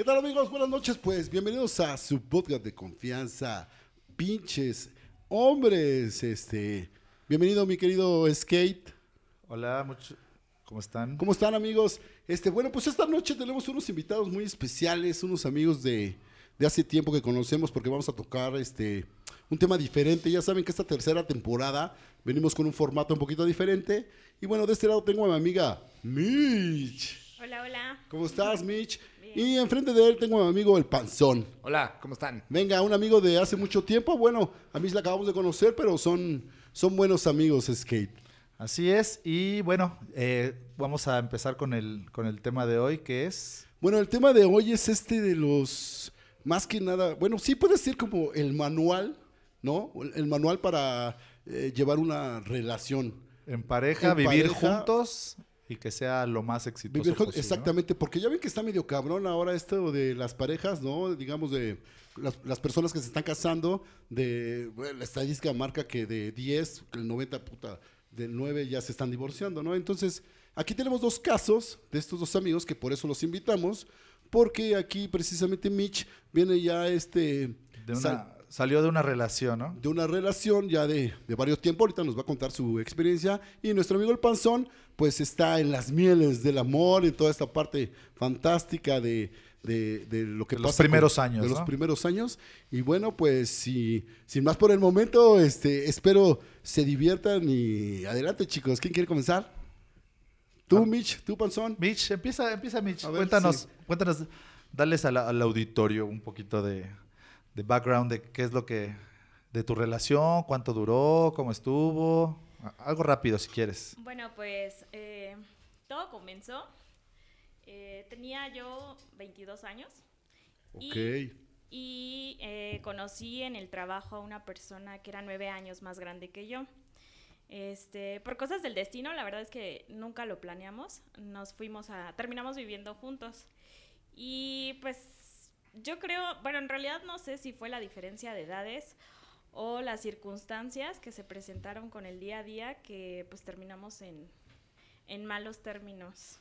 ¿Qué tal amigos? Buenas noches, pues bienvenidos a su podcast de confianza, pinches hombres, este, bienvenido mi querido Skate. Hola, mucho, ¿cómo están? ¿Cómo están amigos? Este, bueno, pues esta noche tenemos unos invitados muy especiales, unos amigos de, de hace tiempo que conocemos porque vamos a tocar este un tema diferente. Ya saben que esta tercera temporada venimos con un formato un poquito diferente. Y bueno, de este lado tengo a mi amiga Mitch. Hola, hola. ¿Cómo estás, Mitch? Y enfrente de él tengo a mi amigo el Panzón. Hola, ¿cómo están? Venga, un amigo de hace mucho tiempo. Bueno, a mí la acabamos de conocer, pero son, son buenos amigos, Skate. Así es, y bueno, eh, vamos a empezar con el, con el tema de hoy, que es... Bueno, el tema de hoy es este de los, más que nada, bueno, sí puede ser como el manual, ¿no? El manual para eh, llevar una relación. En pareja, En vivir pareja. juntos y que sea lo más exitoso Vivir posible, ¿no? exactamente, porque ya ven que está medio cabrón ahora esto de las parejas, ¿no? Digamos de las, las personas que se están casando, de bueno, la estadística marca que de 10, el 90 puta, de 9 ya se están divorciando, ¿no? Entonces, aquí tenemos dos casos de estos dos amigos que por eso los invitamos, porque aquí precisamente Mitch viene ya este De una- salió de una relación, ¿no? de una relación ya de, de varios tiempos. Ahorita nos va a contar su experiencia. Y nuestro amigo el Panzón, pues está en las mieles del amor, en toda esta parte fantástica de, de- de lo que De los primeros años, De los primeros años. Y bueno, pues si, sin más por el momento, este, espero se diviertan y adelante, chicos. ¿Quién quiere comenzar? Tú, Ah. Mitch, tú, Panzón. Mitch, empieza, empieza Mitch. Ver, cuéntanos, sí. cuéntanos, dales al, al auditorio un poquito de, de background de qué es lo que, de tu relación, cuánto duró, cómo estuvo, algo rápido si quieres. Bueno, pues eh, todo comenzó. eh, tenía yo 22 años. Ok. Y, y, eh, conocí en el trabajo a una persona que era nueve años más grande que yo. Este, por cosas del destino, la verdad es que nunca lo planeamos. Nos fuimos a, terminamos viviendo juntos. Y pues yo creo, bueno, en realidad no sé si fue la diferencia de edades o las circunstancias que se presentaron con el día a día que pues terminamos en, en malos términos.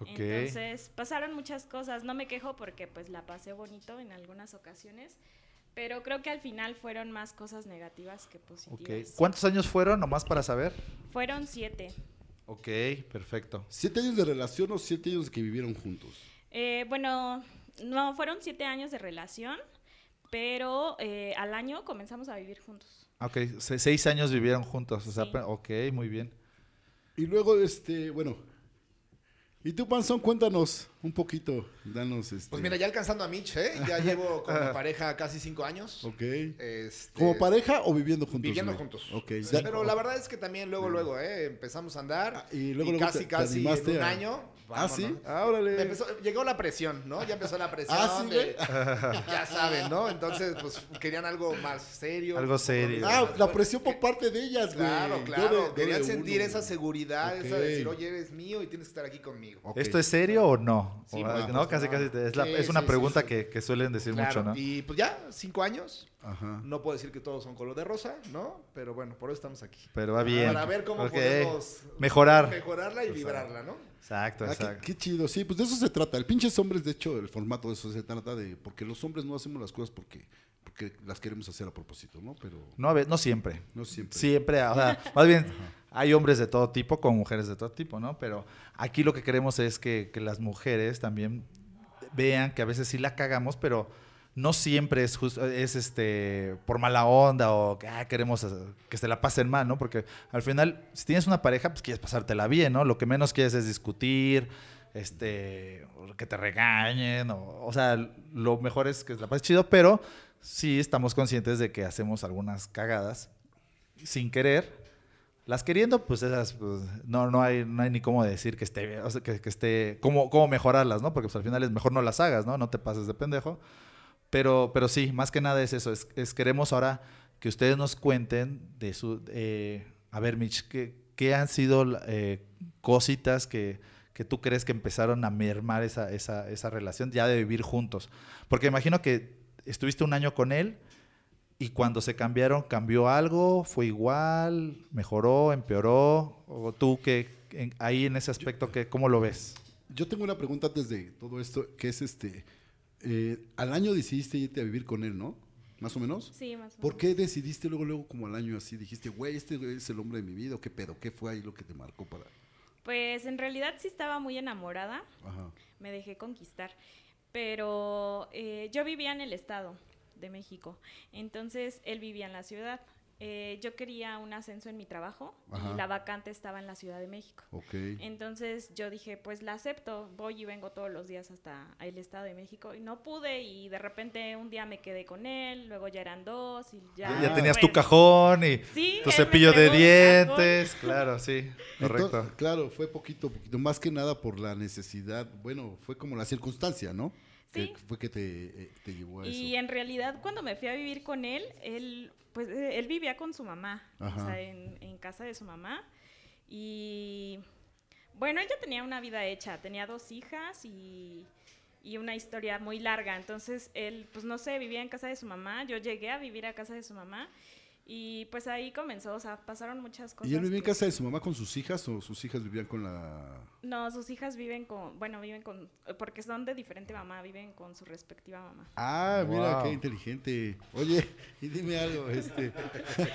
Ok. Entonces pasaron muchas cosas, no me quejo porque pues la pasé bonito en algunas ocasiones, pero creo que al final fueron más cosas negativas que Ok. positivas. ¿Cuántos años fueron, nomás para saber? Fueron siete. Ok, perfecto. ¿Siete años de relación o siete años que vivieron juntos? Eh, bueno, no, fueron siete años de relación, pero eh, al año comenzamos a vivir juntos. Ok, se- seis años vivieron juntos, o sea, Sí. ok, muy bien. Y luego, este, bueno. Y tú, Panzón, cuéntanos un poquito. Danos este. Pues mira, ya alcanzando a Mitch, ¿eh? Ya llevo con mi pareja casi cinco años. Ok. Este, ¿Como pareja o viviendo juntos? Viviendo juntos. Ok. Sí, ya- pero la verdad es que también luego, luego, ¿eh? Empezamos a andar. Ah, y luego, luego casi, te- te casi en un a- año. Ah, sí. Ah, órale. Me empezó- llegó la presión, ¿no? Ya empezó la presión. Ah, sí, de- ya saben, ¿no? Entonces, pues querían algo más serio. Algo serio. Ah, la presión por parte de ellas, güey. Claro, claro. Querían sentir uno, esa seguridad, esa de decir, oye, eres mío y tienes que estar aquí conmigo. ¿Esto es serio o no? Sí, O, por ¿no? Casi, casi te- es, la- Sí, es una sí, pregunta sí. Que, que suelen decir Claro, mucho, ¿no? Y pues ya, cinco años. Ajá. No puedo decir que todos son color de rosa, ¿no? Pero bueno, por eso estamos aquí. Pero va bien. Para ver cómo podemos Mejorar. mejorarla y librarla, ¿no? Exacto, Ah, exacto. qué chido, sí, pues de eso se trata. El pinches hombres, de hecho, el formato de eso se trata de. Porque los hombres no hacemos las cosas porque, porque las queremos hacer a propósito, ¿no? Pero No, a ver, no siempre. no siempre. Siempre, o sea, más bien, hay hombres de todo tipo con mujeres de todo tipo, ¿no? Pero aquí lo que queremos es que, que las mujeres también vean que a veces sí la cagamos, pero no siempre es justo, es este por mala onda o ah, queremos que se la pasen mal, ¿no? Porque al final, si tienes una pareja, pues quieres pasártela bien, ¿no? Lo que menos quieres es discutir, este, que te regañen, o, o sea, lo mejor es que se la pases chido, pero sí estamos conscientes de que hacemos algunas cagadas sin querer. Las queriendo, pues esas, pues, no, no, hay, no hay ni cómo decir que esté, o que esté, cómo, cómo mejorarlas, ¿no? Porque pues, al final es mejor no las hagas, ¿no? No te pases de pendejo. Pero, pero sí, más que nada es eso, es, queremos ahora que ustedes nos cuenten de su, eh, a ver, Mitch, ¿qué, han sido eh, cositas que, que tú crees que empezaron a mermar esa, esa, esa relación ya de vivir juntos? Porque imagino que estuviste un año con él y cuando se cambiaron, ¿cambió algo? ¿Fue igual? ¿Mejoró? ¿Empeoró? ¿O tú qué, en- ahí en ese aspecto, qué, cómo lo ves? Yo tengo una pregunta antes de todo esto, que es este. Eh, al año decidiste irte a vivir con él, ¿no? Más o menos. Sí, más o ¿Por menos. qué decidiste luego, luego, como al año así? Dijiste, güey, este es el hombre de mi vida, ¿o qué pedo? ¿Qué fue ahí lo que te marcó para...? Pues en realidad sí estaba muy enamorada, Ajá. me dejé conquistar, pero eh, yo vivía en el estado de México, entonces él vivía en la ciudad. Eh, yo quería un ascenso en mi trabajo Ajá. y la vacante estaba en la Ciudad de México. Entonces yo dije, pues la acepto, voy y vengo todos los días hasta el Estado de México y no pude y de repente un día me quedé con él, luego ya eran dos y ya... Ya, tenías pues, tu cajón y Sí, tu cepillo de dientes. Claro, sí, correcto. Entonces, claro, fue poquito, poquito, más que nada por la necesidad, bueno, fue como la circunstancia, ¿no? Sí. Que fue que te, eh, te llevó a eso. Y en realidad cuando me fui a vivir con él, él, pues eh, él vivía con su mamá, Ajá. o sea, en, en casa de su mamá. Y bueno, él ya tenía una vida hecha, tenía dos hijas y, y una historia muy larga. Entonces él, pues no sé, vivía en casa de su mamá. Yo llegué a vivir a casa de su mamá y pues ahí comenzó, o sea, pasaron muchas cosas. ¿Y él vivía en casa de su mamá con sus hijas o sus hijas vivían con la... No, sus hijas viven con, bueno, viven con, porque son de diferente mamá, viven con su respectiva mamá. Ah, mira, qué inteligente. Oye, y dime algo, este...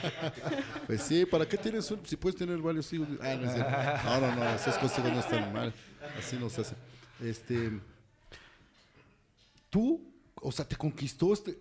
pues sí, ¿para qué tienes un... Si puedes tener varios hijos... Ah, no, no, no, no, esos consejos no están mal. Así nos hace. Este... Tú, o sea, te conquistó, este,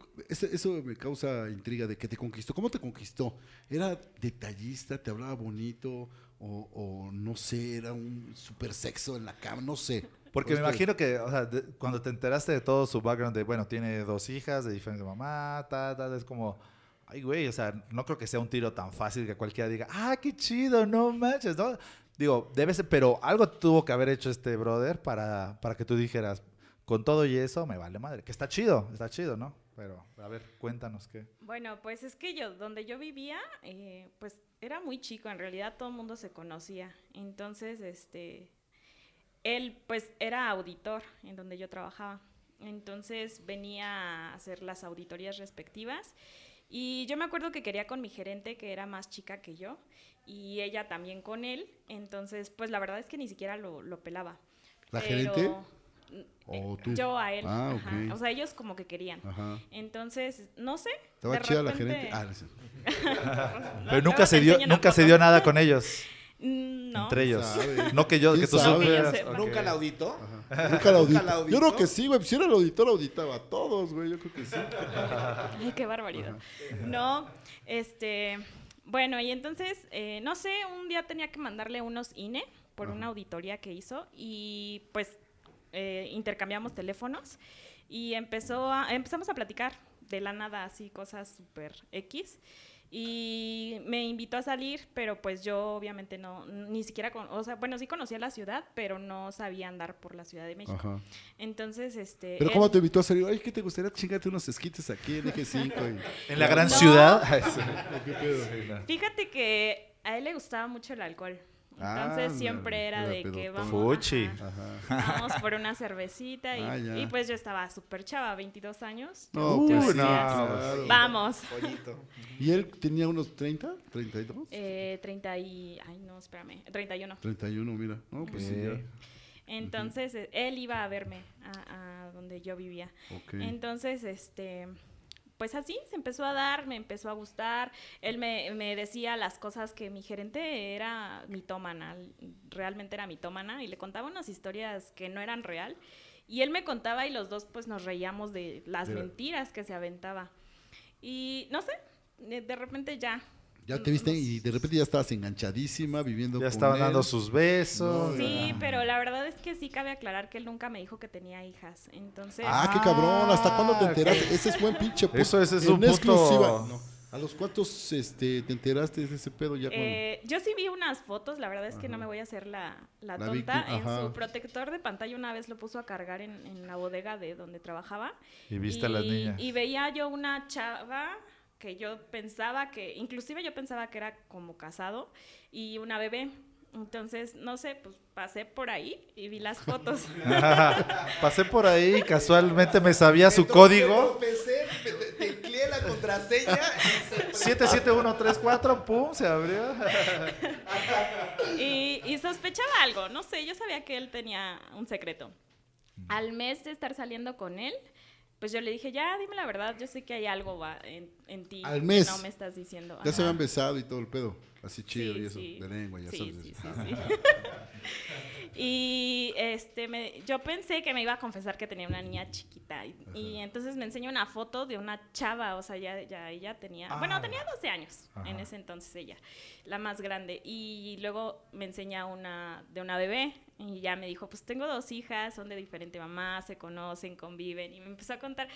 eso me causa intriga de que te conquistó. ¿Cómo te conquistó? ¿Era detallista, te hablaba bonito o, o no sé, era un super sexo en la cama? No sé. Porque me imagino que, o sea, de- cuando te enteraste de todo su background, de, bueno, tiene dos hijas de diferente mamá, tal, tal, es como, ay, güey, o sea, no creo que sea un tiro tan fácil que cualquiera diga, ah, qué chido, no manches, ¿no? Digo, debe ser, pero algo tuvo que haber hecho este brother para, para que tú dijeras, con todo y eso, me vale madre, que está chido, está chido, ¿no? Pero, a ver, cuéntanos qué. Bueno, pues es que yo, donde yo vivía, eh, pues era muy chico, en realidad todo el mundo se conocía. Entonces, este, él pues era auditor en donde yo trabajaba. Entonces venía a hacer las auditorías respectivas. Y yo me acuerdo que quería con mi gerente, que era más chica que yo, y ella también con él. Entonces, pues la verdad es que ni siquiera lo, lo pelaba. ¿La Pero, gerente? Mm, ¿O eh, tú? Yo a él. Ah, ajá. O sea, ellos como que querían. Ajá. Entonces, no sé. ¿Estaba chida la gerente? Ah, no sé. No, Pero nunca se dio, nunca se dio nada con ellos, Mm, No. entre ellos. Sabe. No que yo, ¿Quién que tú supieras. Que yo sepa. Ok. ¿Nunca la auditó? Nunca la auditó. Yo creo que sí, güey. Si era el auditor, auditaba a todos, güey. Yo creo que sí. Ay, qué barbaridad. No, este, bueno, y entonces, eh, no sé, un día tenía que mandarle unos INE por una auditoría que hizo y pues eh, intercambiamos teléfonos y empezó a, empezamos a platicar de la nada, así, cosas súper X. Y me invitó a salir, pero pues yo obviamente no, ni siquiera, con, o sea, bueno, sí conocía la ciudad, pero no sabía andar por la Ciudad de México. Ajá. Entonces, este... Pero él- ¿cómo te invitó a salir? Ay, ¿qué te gustaría chingarte unos esquites aquí en Eje 5? En la gran No. ciudad. Fíjate que a él le gustaba mucho el alcohol. Ah, Entonces siempre era era de que pedotón. vamos, Fuchi. ajá, vamos por una cervecita y, Ah, y pues yo estaba súper chava, 22 años. No, Uy, pues sí, no. claro. Vamos. Pollito. ¿Y él tenía unos 30? ¿32? Eh, 30 y... Ay, no, espérame. 31. 31, mira. No, pues sí, ya. Entonces, eh, él iba a verme a, a donde yo vivía. Ok. Entonces, este, pues así se empezó a dar, me empezó a gustar. Él me, me decía las cosas que mi gerente era mitómana, realmente era mitómana, y le contaba unas historias que no eran real. Y él me contaba y los dos pues nos reíamos de las mentiras que se aventaba. Y no sé, de, de repente ya. Ya te viste y de repente ya estabas enganchadísima, viviendo Ya con estaban él. dando sus besos. No, Sí, ya. pero la verdad es que sí cabe aclarar que él nunca me dijo que tenía hijas. Entonces, Ah, qué cabrón. ¿Hasta cuándo te Ah, enteraste? Ese es buen pinche punto. Eso es- es En un punto- exclusiva. No. ¿A los cuántos este, te enteraste de ese pedo ya Eh, yo sí vi unas fotos, la verdad es que no me voy a hacer la, la La tonta. víctima, en ajá. su protector de pantalla una vez lo puso a cargar en, en la bodega de donde trabajaba. Y viste a las niñas. Y veía yo una chava que yo pensaba que, inclusive yo pensaba que era como casado y una bebé. Entonces, no sé, pues pasé por ahí y vi las fotos. Pasé por ahí y casualmente me sabía su to- código. Te- tecleé la contraseña. y se- 77134, pum, se abrió. y, y sospechaba algo, no sé, yo sabía que él tenía un secreto. Al mes de estar saliendo con él, pues yo le dije, ya, dime la verdad, yo sé que hay algo va en, en ti Al que no me estás diciendo. Ya se Ajá. habían besado y todo el pedo. Así chido Sí, y eso. sí. De lengua, ya sabes. y este, me- yo pensé que me iba a confesar que tenía una niña chiquita. Y, y entonces me enseñó una foto de una chava, o sea, ya, ya ella tenía, Ah. bueno, tenía 12 años en ese entonces ella, la más grande. Y luego me enseña una de una bebé y ya me dijo, pues tengo dos hijas, son de diferente mamá, se conocen, conviven. Y me empezó a contar.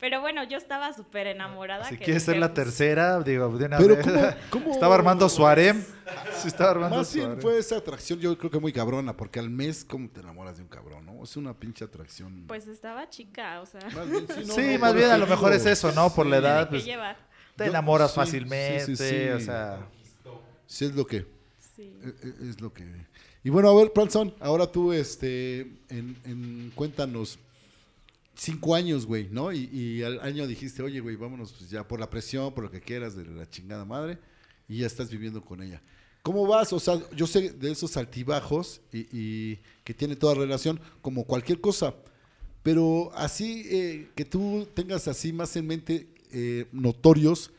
Pero bueno, yo estaba súper enamorada. Si que quieres ser la tercera, digo, de una Pero vez. ¿cómo- cómo- Estaba armando su harem. Sí, estaba armando Más su bien fue esa atracción, yo creo que muy cabrona, porque al mes, ¿cómo te enamoras de un cabrón, no? Es una pinche atracción. Pues estaba chica, o sea. Más bien, sí, no, sí, no, más bien a lo mejor es eso, ¿no? Por la edad, pues, llevar. te Yo- enamoras sí, fácilmente, sí, sí, sí. o sea... Sí, es lo que. Sí. e- e- Es lo que. Y bueno, a ver, Planson, ahora tú, este, en, en- cuéntanos, cinco años, güey, ¿no? Y, al año dijiste, oye, güey, vámonos pues ya por la presión, por lo que quieras de la chingada madre, y ya estás viviendo con ella. ¿Cómo vas? O sea, yo sé de esos altibajos y, que tiene toda relación, como cualquier cosa, pero así eh, que tú tengas así más en mente eh, notorios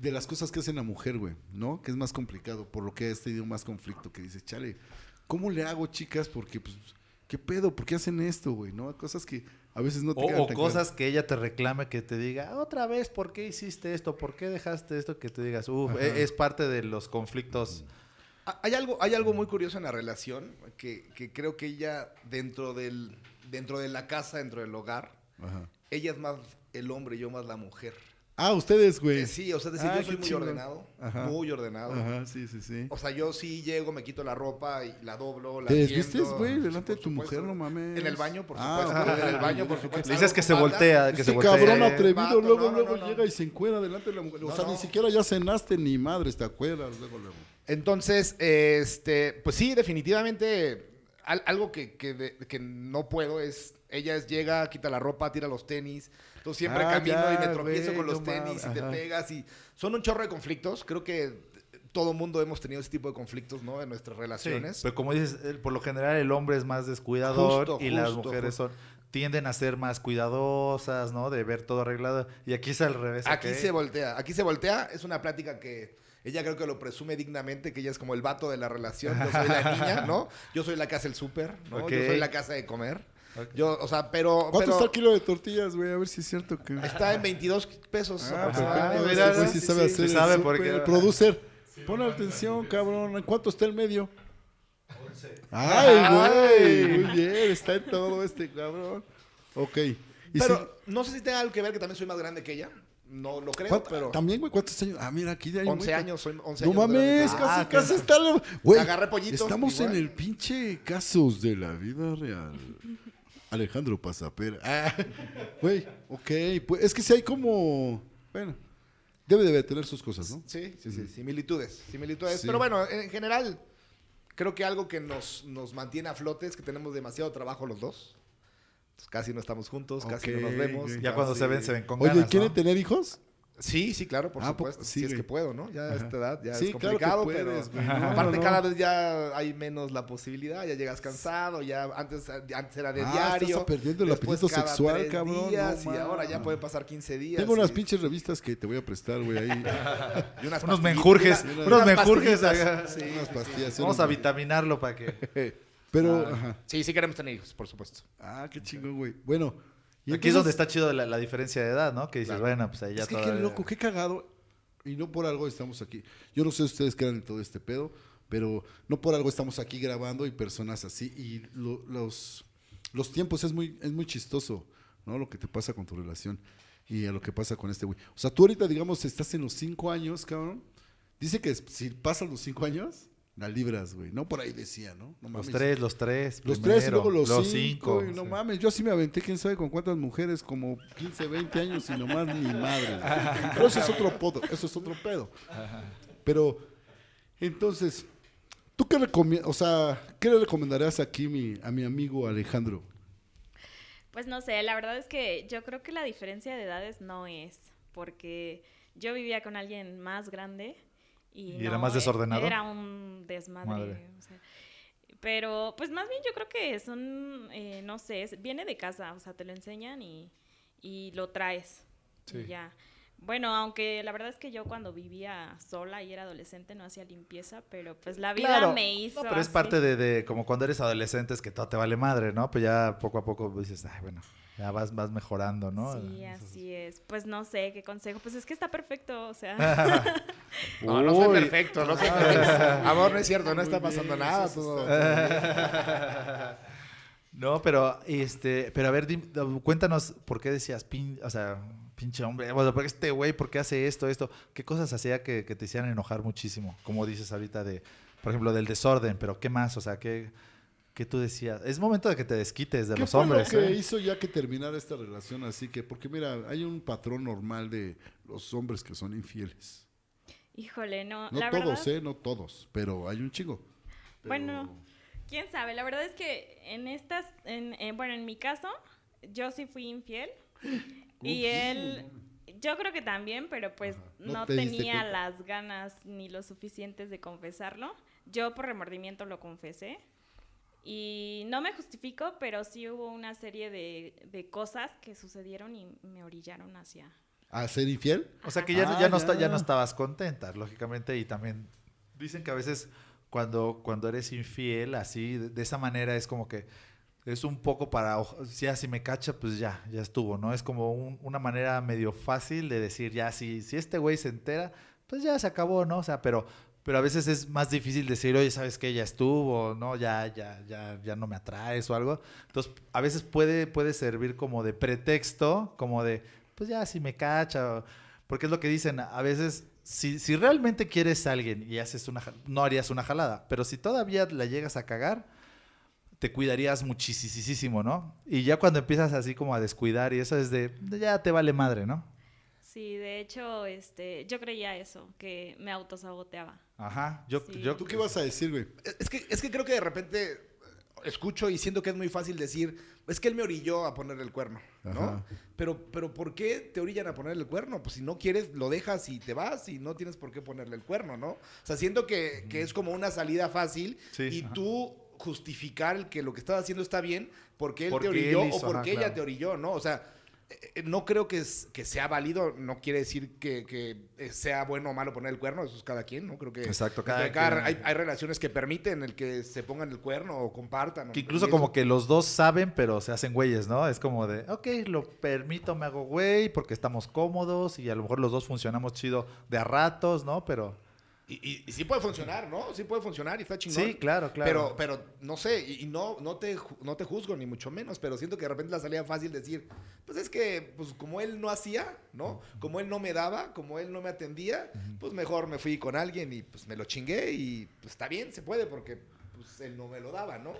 de las cosas que hace la mujer, güey, ¿no? Que es más complicado, por lo que has tenido más conflicto, que dices, chale, ¿cómo le hago, chicas? Porque, pues, ¿qué pedo? ¿Por qué hacen esto, güey? ¿No? Cosas que a veces no te O, quedan o tan cosas que ella te reclame, que te diga, otra vez, ¿por qué hiciste esto? ¿Por qué dejaste esto? Que te digas, uff, Ajá. es parte de los conflictos. Ah, Hay algo, hay algo muy curioso en la relación que, que creo que ella dentro del dentro de la casa, dentro del hogar. Ajá. ella es más el hombre y yo más la mujer. Ah, ustedes, güey. Eh, sí, o sea, es decir, Ah, yo soy muy ordenado, Ajá. muy ordenado. Ajá, sí, sí, sí. O sea, yo sí llego, me quito la ropa y la doblo, la ¿Te desvistes, güey, delante de tu supuesto. mujer? No mames. En el baño, por Ah, supuesto. En el baño, por supuesto. Le dices que se voltea, que se Este voltea. cabrón atrevido vato, luego, no, no, luego no, no. llega y se encuera delante de la mujer. O No, sea, no. ni siquiera ya cenaste ni madres, te acuerdas luego, luego. Entonces, este, pues sí, definitivamente al- algo que, que, de- que no puedo es, ella es, llega, quita la ropa, tira los tenis, entonces siempre Ah, camino ya, y me tropiezo con los no tenis y te pegas y son un chorro de conflictos, creo que todo mundo hemos tenido ese tipo de conflictos, ¿no? En nuestras Sí, relaciones. pero como dices, por lo general el hombre es más descuidador Justo, y las mujeres justo. son tienden a ser más cuidadosas, ¿no? De ver todo arreglado. Y aquí es al revés. Aquí se voltea, aquí se voltea, es una plática que ella creo que lo presume dignamente, que ella es como el vato de la relación, yo soy la niña, ¿no? Yo soy la que hace el súper, ¿no? Yo soy la casa de comer. Yo, o sea, pero... ¿Cuánto pero está el kilo de tortillas, güey? A ver si es cierto que... Está en 22 pesos Ah, aproximadamente. ah, mira, sí, sí sí, sabe hacer el sabe súper. porque- Producer, pon atención, cabrón. ¿En cuánto está el medio? Ay, güey. Muy bien, está en todo este cabrón. Ok. ¿Y Pero no sé si tenga algo que ver que también soy más grande que ella. No lo creo, cuánto- pero También, güey, ¿cuántos años? Ah, mira, aquí hay un 11 güey- años, soy 11 No años. grande mames, casi. Ah, casi está. Güey, Agarré pollito, Estamos igual. en el pinche casos de la vida real. Alejandro Pasapera. Ah, güey, ok. Pues es que si hay como. Bueno, debe de tener sus cosas, ¿no? Sí, sí, sí, similitudes, similitudes. Sí. Pero bueno, en general, creo que algo que nos, nos mantiene a flote es que tenemos demasiado trabajo los dos. Entonces, casi no estamos juntos, casi no nos vemos. Ya cuando se ven, se ven con Oye, ganas, ¿quieren ¿no? tener hijos? Sí, sí, claro, por Ah, supuesto. sí, si es que puedo, ¿no? Ya a esta edad ya Sí, es claro que complicado, puedes, pero. No, aparte no, no. cada vez ya hay menos la posibilidad, ya llegas cansado, ya antes, antes era de Ah, diario. estás perdiendo el apetito sexual, tres cabrón, días, no y ahora ya puede pasar 15 días. Tengo unas y- pinches revistas que te voy a prestar, güey, ahí. y unas Unos menjurjes, unas- unos menjurjes. Sí, unas pastillas. Vamos a vitaminarlo para que... Pero, Ah. ajá. Sí, sí queremos tener hijos, por supuesto. Ah, qué chingón, güey. Bueno. Y Aquí es donde está chido la, la diferencia de edad, ¿no? Que dices, Claro. bueno, pues ahí ya Es que qué loco, qué cagado. Y no por algo estamos aquí. Yo no sé ustedes qué eran en todo este pedo, pero no por algo estamos aquí grabando y personas así. Y lo- los, los tiempos es muy, es muy chistoso, ¿no? Lo que te pasa con tu relación y a lo que pasa con este güey. O sea, tú ahorita, digamos, estás en los cinco años, cabrón. Dice que si pasan los cinco años, la libras, güey. No por ahí decía, ¿no? No Los tres, los tres. Los primero, tres y luego los, cinco. cinco. y no sí. mames, yo así me aventé, quién sabe con cuántas mujeres, como 15, 20 años y nomás ni madre. Pero eso es otro podo, eso es otro pedo. Pero, entonces, ¿tú qué recomiendas? O sea, ¿qué le recomendarías aquí mi, a mi amigo Alejandro? Pues no sé, la verdad es que yo creo que la diferencia de edades no es, porque yo vivía con alguien más grande y, ¿Y era más eh, desordenado? Era un desmadre. Madre. o sea, pero pues más bien yo creo que son, eh, no sé, es- viene de casa, o sea, te lo enseñan y, y lo traes. Sí. Y ya. Bueno, aunque la verdad es que yo cuando vivía sola y era adolescente no hacía limpieza, pero pues la vida Claro. me hizo. No, pero es así. parte de, de como cuando eres adolescente, es que todo te vale madre, ¿no? Pues ya poco a poco dices, ay, bueno, ya vas, vas mejorando, ¿no? Sí, así es. Pues no sé qué consejo. Pues es que está perfecto, o sea. No, no soy perfecto, no soy perfecto. Amor, no es cierto, no está pasando nada. todo- No, pero este, pero a ver, dim- cuéntanos por qué decías, pin, o sea, pinche hombre, bueno, porque este güey, ¿por qué hace esto, esto? ¿Qué cosas hacía que, que te hicieran enojar muchísimo? Como dices ahorita de, por ejemplo, del desorden, pero ¿qué más? O sea, ¿qué, qué tú decías? Es momento de que te desquites de ¿Qué los fue hombres. lo que ¿eh? hizo ya que terminara esta relación así que? Porque mira, hay un patrón normal de los hombres que son infieles. Híjole, no. No la todos, verdad, ¿eh? No todos, pero hay un chingo. Pero- Bueno. quién sabe. La verdad es que en estas, en, en- bueno, en mi caso, yo sí fui infiel. y él, yo creo que también, pero pues Ajá. No no, te tenía las ganas ni lo suficientes de confesarlo. Yo por remordimiento lo confesé. Y no me justifico, pero sí hubo una serie de, de cosas que sucedieron y me orillaron hacia... ¿A ser infiel? O sea que ya, Ah, ya, no ya. no estabas contenta, lógicamente, y también dicen que a veces cuando, cuando eres infiel, así, de, de esa manera es como que es un poco para, ojo, ya si me cacha, pues ya, ya estuvo, ¿no? Es como un- una manera medio fácil de decir, ya, si, si este güey se entera, pues ya se acabó, ¿no? O sea, pero, pero a veces es más difícil decir, oye, ¿sabes qué? Ya estuvo, ¿no? Ya, ya, ya, ya no me atraes o algo. Entonces, a veces puede, puede servir como de pretexto, como de, pues ya, si me cacha, porque es lo que dicen, a veces, si, si realmente quieres a alguien y haces una, no harías una jalada, pero si todavía la llegas a cagar, te cuidarías muchísimo, ¿no? Y ya cuando empiezas así como a descuidar y eso es de ya te vale madre, ¿no? Sí, de hecho, este, yo creía eso, que me autosaboteaba. Ajá, yo, Sí. yo ¿Tú qué ibas a decir, güey? Es que, es que creo que de repente escucho y siento que es muy fácil decir, es que él me orilló a ponerle el cuerno, ¿no? Ajá. Pero, pero ¿por qué te orillan a ponerle el cuerno? Pues si no quieres, lo dejas y te vas y no tienes por qué ponerle el cuerno, ¿no? O sea, siento que, que es como una salida fácil Sí, y ajá. tú justificar el que lo que estás haciendo está bien porque él Porque te él orilló hizo, o porque ajá, ella claro. te orilló, ¿no? O sea, no creo que, es, que sea válido, no quiere decir que, que, eh, sea bueno o malo poner el cuerno, eso es cada quien, ¿no? Creo que Exacto, cada cada hay, quien. hay relaciones que permiten el que se pongan el cuerno o compartan. Que incluso como que los dos saben, pero se hacen güeyes, ¿no? Es como de, ok, lo permito, me hago güey, porque estamos cómodos y a lo mejor los dos funcionamos chido de a ratos, ¿no? Pero Y, y- y sí puede funcionar, ¿no? Sí puede funcionar y está chingón. sí, claro, claro. Pero, pero no sé, y, y no, no, te, no te juzgo, ni mucho menos, pero siento que de repente la salida fácil decir, pues es que, pues como él no hacía, ¿no? Como él no me daba, como él no me atendía, pues mejor me fui con alguien y pues me lo chingué y pues está bien, se puede, porque pues él no me lo daba, ¿no?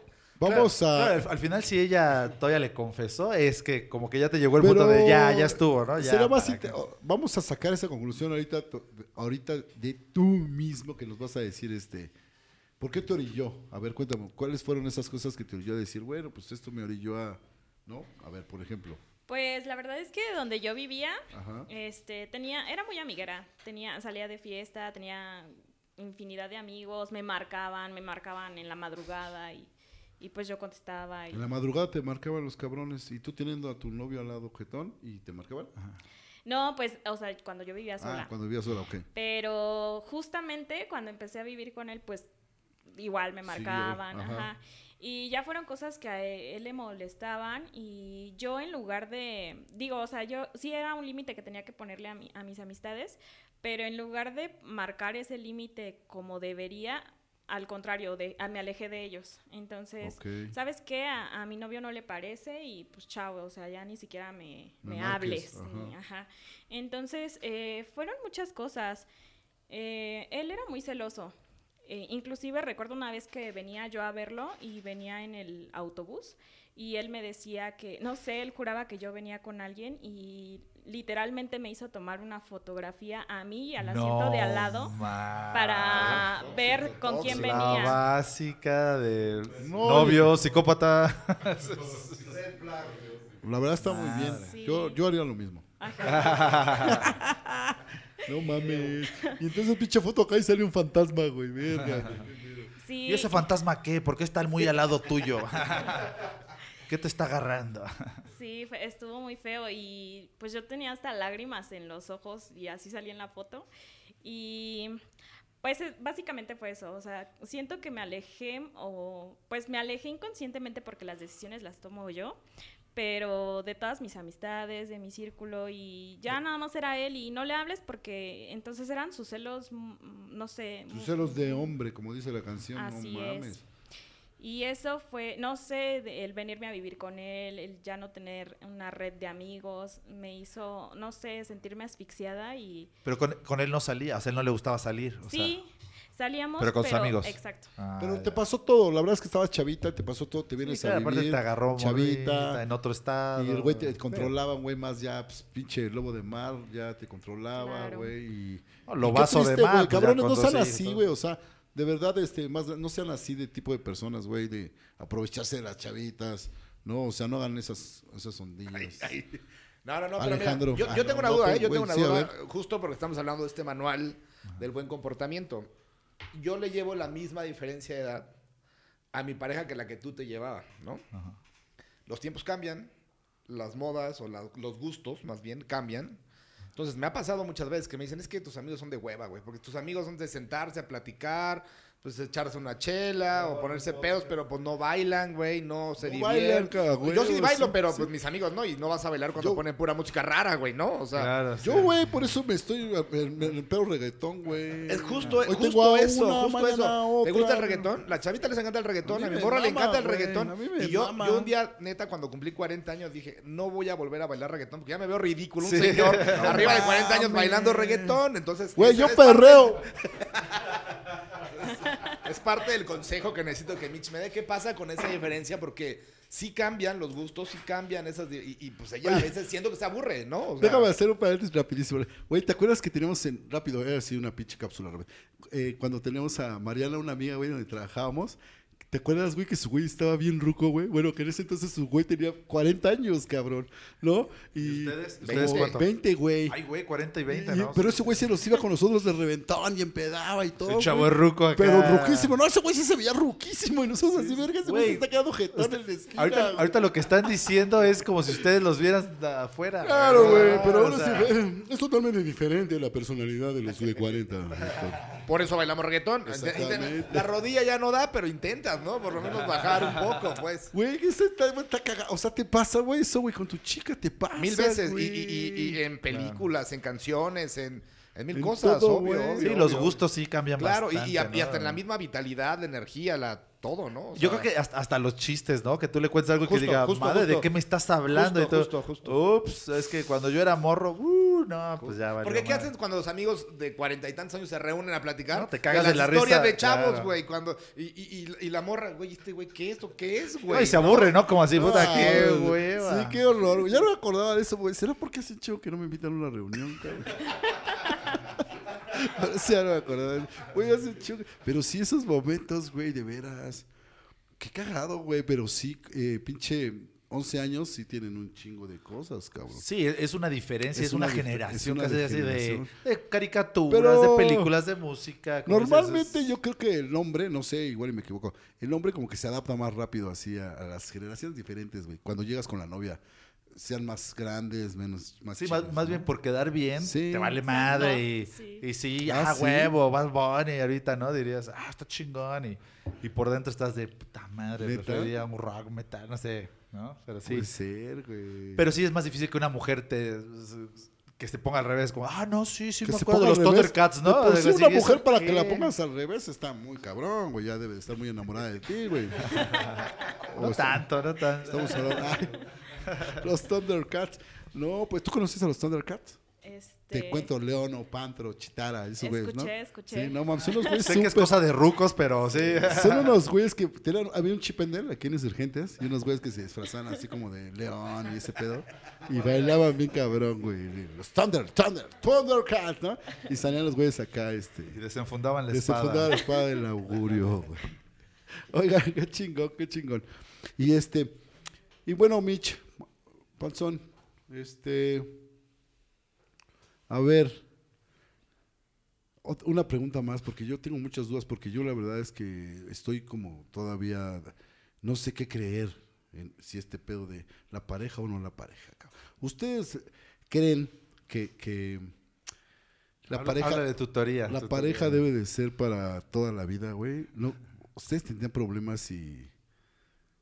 Vamos Claro, a... claro, al, al final, si ella todavía le confesó, es que como que ya te llegó el punto de ya, ya estuvo, ¿no? Ya, será más que- Vamos a sacar esa conclusión ahorita, to- ahorita de tú mismo que nos vas a decir, este, ¿por qué te orilló? A ver, cuéntame, ¿cuáles fueron esas cosas que te orilló a decir, bueno, pues esto me orilló a, ¿no? A ver, por ejemplo. Pues la verdad es que donde yo vivía, Ajá. este, tenía, era muy amiguera. Tenía, salía de fiesta, tenía infinidad de amigos, me marcaban, me marcaban en la madrugada y, y pues yo contestaba. Y... En la madrugada te marcaban los cabrones y tú teniendo a tu novio al lado jetón y te marcaban. No, pues, o sea, cuando yo vivía sola. Ah, cuando vivías sola, ok. Pero justamente cuando empecé a vivir con él, pues igual me marcaban, ajá. ajá. Y ya fueron cosas que a él le molestaban y yo en lugar de, digo, o sea, yo sí era un límite que tenía que ponerle a, mi- a mis amistades, pero en lugar de marcar ese límite como debería, al contrario, de, a- me alejé de ellos. Entonces. ¿sabes qué? A, a mi novio no le parece y pues chao, o sea, ya ni siquiera me, Me hables. ajá. ni- ajá. Entonces, eh, fueron muchas cosas. Eh, él era muy celoso. Eh, inclusive recuerdo una vez que venía yo a verlo y venía en el autobús y él me decía que, no sé, él juraba que yo venía con alguien y literalmente me hizo tomar una fotografía a mí y al asiento de al lado para tóxico, ver con quién tóxico. La venía. básica de No, novio, psicópata. La verdad está muy bien. Sí. Yo, yo haría lo mismo. Ajá. No mames. Y entonces pinche foto acá y sale un fantasma, güey. Verga. Sí. ¿Y ese fantasma qué? ¿Por qué está muy al lado tuyo? ¿Qué te está agarrando? Sí, fue- estuvo muy feo y pues yo tenía hasta lágrimas en los ojos y así salí en la foto. Y pues básicamente fue eso, o sea, siento que me alejé o pues me alejé inconscientemente porque las decisiones las tomo yo, pero de todas mis amistades, de mi círculo y ya nada más era él y no le hables porque entonces eran sus celos, mm, no sé. Mu- celos de hombre, como dice la canción, Así no es. Y eso fue, no sé, de- el venirme a vivir con él, el ya no tener una red de amigos, me hizo, no sé, sentirme asfixiada y Pero con, con él no salía, o sea, él no le gustaba salir. O sí, salíamos. pero con sus amigos. Exacto. sea, Pero ah, te pasó todo, la verdad es que estabas chavita, te pasó todo, te vienes Sí, a claro, vivir. aparte te agarró chavita. en otro estado. Y el güey te controlaba, güey, más ya, pues, pinche lobo de mar, ya te controlaba, Claro. güey. Y, No, lo y vaso de triste, mar, güey, pues, cabrones, no sean sí, así, güey, o sea, de verdad, este, más, no sean así de tipo de personas, güey, de aprovecharse de las chavitas, no, o sea, no hagan esas, esas ondillas. No, no, no, pero Alejandro. mira, yo, yo no, tengo una no, duda, ¿eh? Yo tengo una sí, duda, justo porque estamos hablando de este manual del buen comportamiento. Yo le llevo la misma diferencia de edad a mi pareja que la que tú te llevabas, ¿no? Ajá. Los tiempos cambian, las modas o la- los gustos, más bien, cambian. Entonces, me ha pasado muchas veces que me dicen, es que tus amigos son de hueva, güey, porque tus amigos son de sentarse a platicar, pues echarse una chela o ponerse pedos, pero pues no bailan, güey, no se No bailan, divierten. cada güey, Yo sí bailo, sí, pero sí. pues mis amigos no, y no vas a bailar cuando Yo- ponen pura música rara, güey, ¿no? O sea, Claro, Yo, güey, por eso me estoy, me, me, me pego reggaetón, güey. Es justo, Hoy justo eso, una, justo eso. ¿Te otra. gusta el reggaetón? La chavita les encanta el reggaetón, A mi morra le encanta el reggaetón. a mí me Y yo, mama. yo un día, neta, cuando cumplí 40 años, dije, no voy a volver a bailar reggaetón porque ya me veo ridículo. Un Sí. señor No arriba de 40 años bailando reggaetón. Entonces, Güey, yo perreo. Es parte del consejo que necesito que Mitch me dé. ¿Qué pasa con esa diferencia? Porque sí cambian los gustos, sí cambian esas... Y, y, pues ella a veces siento que se aburre, ¿no? O sea, Déjame hacer un paréntesis rapidísimo. Güey, ¿te acuerdas que teníamos en... Rápido, era así una pinche cápsula. Eh, cuando teníamos a Mariana, una amiga, güey, donde trabajábamos. ¿Te acuerdas, güey, que su güey estaba bien ruco, güey? Bueno, que en ese entonces su güey tenía 40 años, cabrón, ¿no? Y, ¿Y ustedes? como ¿Ustedes cuánto? 20, güey. Ay, güey, 40 y 20, Y- ¿no? Pero ese güey se los iba con nosotros, le reventaban y empedaba y todo. Ese chavo güey. es ruco acá. Pero ruquísimo. No, ese güey sí se veía ruquísimo. Y nosotros así, verga, ese güey se está quedando jetón en la esquina. Ahorita, lo que están diciendo es como si ustedes los vieran de afuera. Claro, güey, Ah, pero ahora sea, sí, es totalmente diferente la personalidad de los de 40. Por eso bailamos reggaetón. La rodilla ya no da, pero intentas, ¿no? Por lo menos bajar un poco, pues. Güey, ese está, está cagado. O sea, te pasa, güey, eso, güey, con tu chica te pasa. Mil veces. Y, y- y- y en películas, en canciones, en, en mil En cosas, todo, obvio, obvio, Sí, los gustos sí cambian Claro, y- bastante. y, a- y ¿no? hasta en la misma vitalidad, la energía, la todo, ¿no? O Yo sea, creo que hasta, hasta los chistes, ¿no? Que tú le cuentes algo Justo, que diga, justo, madre, ¿de qué me estás hablando? Justo, y todo. justo, justo. Ups, es que cuando yo era morro, uh, no, pues ya valió Porque ¿qué madre. hacen cuando los amigos de cuarenta y tantos años se reúnen a platicar? No, te cagas de las la historias risa, de chavos, claro. güey. Cuando y, y, y, y la morra, güey, este güey, ¿qué es esto? ¿Qué es, güey? Ay, se aburre, ¿no? Como así, puta, qué güey. hueva. Sí, qué horror. güey. Ya no me acordaba de eso, güey. ¿Será porque hace chido que no me invitan a una reunión, cabrón? Ahora sí, ya no me acordaba. Güey, hace chido. que- Pero sí, esos momentos, güey, de veras. Qué cagado, güey. Pero sí, eh, pinche 11 años sí tienen un chingo de cosas, cabrón. Sí, es una diferencia, Es es, una, generación es una casi así de, caricaturas, Pero- de películas, de música. Normalmente yo creo que el hombre, no sé, igual y me equivoco, el hombre como que se adapta más rápido así a, a las generaciones diferentes, güey. Cuando llegas con la novia, sean más grandes, menos, más Sí, más, chicas, más ¿no? bien por quedar bien, Sí. te vale madre y sí. y sí, Ah, ah, sí. huevo, vas Bunny ahorita, ¿no? Dirías, ah, está chingón y, y por dentro estás de puta madre, ¿Neta? preferiría un rock, metal, no sé, ¿no? Pero sí. Puede ser, güey. Pero sí es más difícil que una mujer te que se ponga al revés, como, ah, no, sí, sí, que me se acuerdo de ponga los al revés. Thundercats, De ¿no? por sí, Algo una mujer ¿eso para que la qué? pongas al revés está muy cabrón, güey. Ya debe de estar muy enamorada de ti, güey. O No está- tanto, no tanto. Estamos hablando. ay, los Thundercats. No, pues tú conoces a los Thundercats. Este, Te cuento León o Pantro, Chitara, esos güeyes, ¿no? Escuché, escuché. Sí, no mames, son unos güeyes Sé que es cosa de rucos, pero sí. Son unos güeyes que tenían, había un chipendel aquí en Insurgentes y unos güeyes que se disfrazaban así como de león y ese pedo y bailaban bien cabrón, güey. Los Thunder, Thunder, Thundercats, ¿no? Y salían los güeyes acá, este. Y desenfundaban la espada. la espada del augurio, güey. Oiga, qué chingón, qué chingón. Y este, y bueno, Mitch, Panzón, este, a ver, una pregunta más, porque yo tengo muchas dudas, porque yo la verdad es que estoy como todavía, no sé qué creer en si este pedo de la pareja o no la pareja. ¿Ustedes creen que, que la Habla- pareja, habla de la pareja debe de ser para toda la vida, güey? ¿No? ¿Ustedes tendrían problemas si,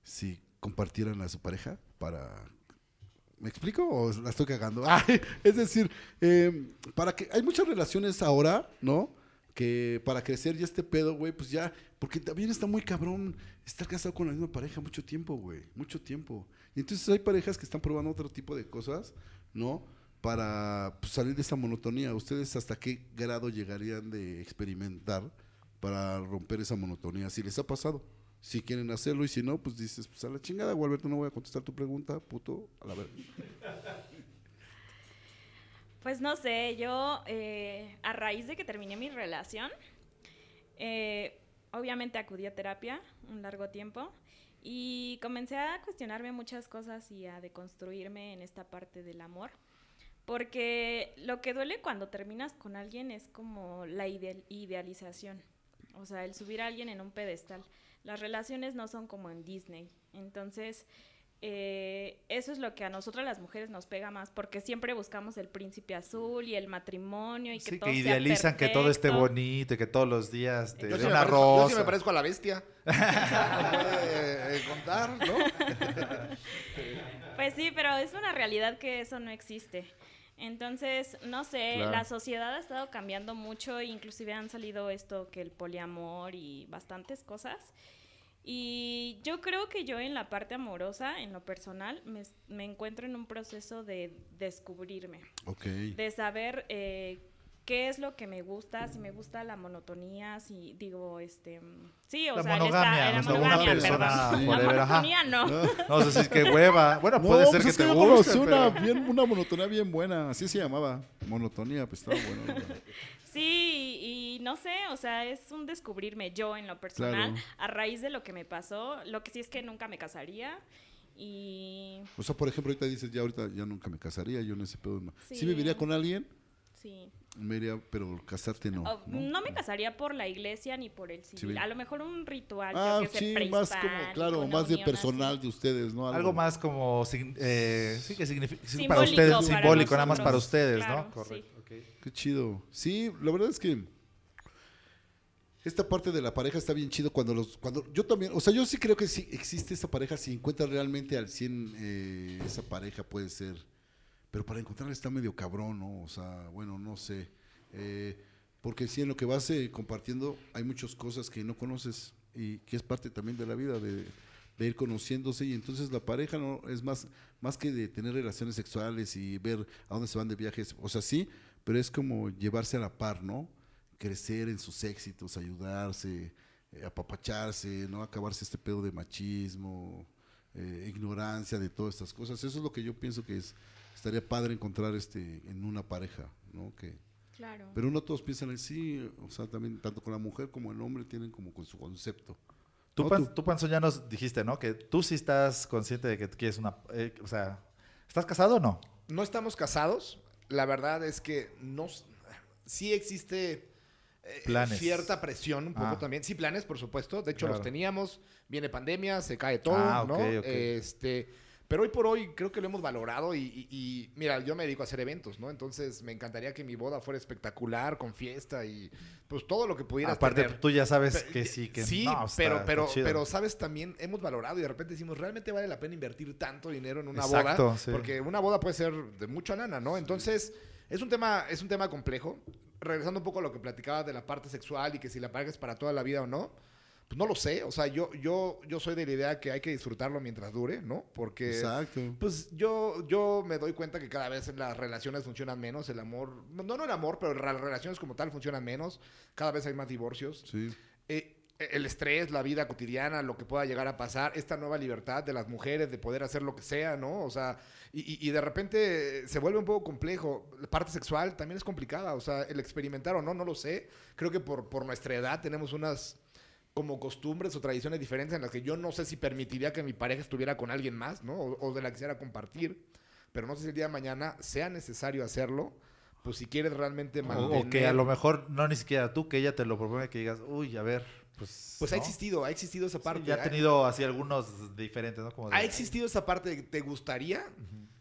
si compartieran a su pareja para... ¿Me explico o la estoy cagando? Ay, es decir, eh, para que hay muchas relaciones ahora, ¿no? Que para crecer ya este pedo, güey, pues ya, porque también está muy cabrón estar casado con la misma pareja mucho tiempo, güey, mucho tiempo. Y entonces hay parejas que están probando otro tipo de cosas, ¿no? Para pues, salir de esa monotonía. ¿Ustedes hasta qué grado llegarían de experimentar para romper esa monotonía? Si les ha pasado, si quieren hacerlo y si no, pues dices, pues a la chingada, Gualberto, no voy a contestar tu pregunta, puto, a la verga. Pues no sé, yo eh, a raíz de que terminé mi relación, eh, obviamente acudí a terapia un largo tiempo y comencé a cuestionarme muchas cosas y a deconstruirme en esta parte del amor. Porque lo que duele cuando terminas con alguien es como la ide- idealización. O sea, el subir a alguien en un pedestal. Las relaciones no son como en Disney. Entonces, eh, eso es lo que a nosotras las mujeres nos pega más, porque siempre buscamos el príncipe azul y el matrimonio y que Sí, todo que sea idealizan que todo esté bonito y que todos los días te Yo dé sí, me una parezco, yo sí me parezco a la bestia. puede eh, contar, ¿no? Pues sí, pero es una realidad que eso no existe. Entonces, no sé, Claro. la sociedad ha estado cambiando mucho, inclusive han salido esto que el poliamor y bastantes cosas. Y yo creo que yo en la parte amorosa, en lo personal, me, me encuentro en un proceso de descubrirme, Ok. de saber eh, qué es lo que me gusta, si me gusta la monotonía, si digo, este, mm, sí, o La sea, monogamia, esta- la o sea, una monogamia, persona perdón. Sí. La monotonía no. No, o sea, sí, que hueva. Bueno, No, puede ser pues que es te yo guste, una, pero- bien, una monotonía bien buena, así se llamaba, monotonía, pues estaba bueno. Sí, y no sé, o sea, es un descubrirme yo en lo personal Claro. a raíz de lo que me pasó. Lo que sí es que nunca me casaría y O sea, por ejemplo, ahorita dices, ya ahorita ya nunca me casaría, yo en ese pedo. no. Sí, Sí. viviría con alguien, sí. me iría, pero casarte no. Oh, ¿no? no me casaría por la iglesia ni por el civil. Civil. A lo mejor un ritual, Ah, que sí, más como, claro, más de personal así. de ustedes, ¿no? Algo más como, eh, sí, que significa, sí, Simbólico para ustedes, para simbólico, nada más para ustedes, Claro, ¿no? Correcto. Qué chido. Sí, la verdad es que esta parte de la pareja está bien chido cuando los cuando yo también, o sea, yo sí creo que sí existe esa pareja si encuentra realmente al 100 eh, esa pareja puede ser. Pero para encontrarla está medio cabrón, ¿no? O sea, bueno, no sé. Eh, porque sí en lo que vas eh, compartiendo hay muchas cosas que no conoces y que es parte también de la vida de, de ir conociéndose y entonces la pareja no es más más que de tener relaciones sexuales y ver a dónde se van de viajes, o sea, sí, pero es como llevarse a la par, ¿no? Crecer en sus éxitos, ayudarse, eh, apapacharse, no acabarse este pedo de machismo, eh, ignorancia de todas estas cosas. Eso es lo que yo pienso que es estaría padre encontrar este en una pareja, ¿no? Que Claro. pero no todos piensan así, o sea, también tanto con la mujer como el hombre tienen como con su concepto. Tú, No, Pan- tú- tú, Panzo, ya nos dijiste, ¿no? Que tú sí estás consciente de que quieres una... eh, o sea, ¿estás casado o no? No estamos casados. La verdad es que no. Sí existe eh, Planes. cierta presión un poco Ah. también. Sí, planes, por supuesto. De hecho, Claro. los teníamos. Viene pandemia, se cae todo, Ah, ¿no? ok, ok. Este, pero hoy por hoy creo que lo hemos valorado y, y- y, mira, yo me dedico a hacer eventos, ¿no? Entonces me encantaría que mi boda fuera espectacular, con fiesta y pues todo lo que pudieras Aparte, tener. tú ya sabes que sí, que sí, no. pero, está pero, pero, sabes, también hemos valorado y de repente decimos, ¿realmente vale la pena invertir tanto dinero en una Exacto, boda? sí. Porque una boda puede ser de mucha lana, ¿no? Entonces, es un tema, es un tema complejo. Regresando un poco a lo que platicaba de la parte sexual y que si la paga es para toda la vida o no, pues no lo sé. O sea, yo, yo, yo soy de la idea que hay que disfrutarlo mientras dure, ¿no? Porque Exacto. pues yo, yo me doy cuenta que cada vez las relaciones funcionan menos, el amor, no, no el amor, pero las relaciones como tal funcionan menos, cada vez hay más divorcios. Sí. Eh, el estrés, la vida cotidiana, lo que pueda llegar a pasar, esta nueva libertad de las mujeres de poder hacer lo que sea, ¿no? O sea, y, y- y de repente se vuelve un poco complejo. La parte sexual también es complicada, o sea, el experimentar o no, no lo sé. Creo que por, por nuestra edad tenemos unas como costumbres o tradiciones diferentes en las que yo no sé si permitiría que mi pareja estuviera con alguien más, ¿no? O, o de la que quisiera compartir. Pero no sé si el día de mañana sea necesario hacerlo, pues si quieres realmente mantener... O, que a lo mejor no ni siquiera tú, que ella te lo propone, que digas, uy, a ver, pues. Pues ha existido, ha existido esa Sí, parte. ya ha tenido así algunos diferentes, ¿no? Como de, Ha existido esa parte de que te gustaría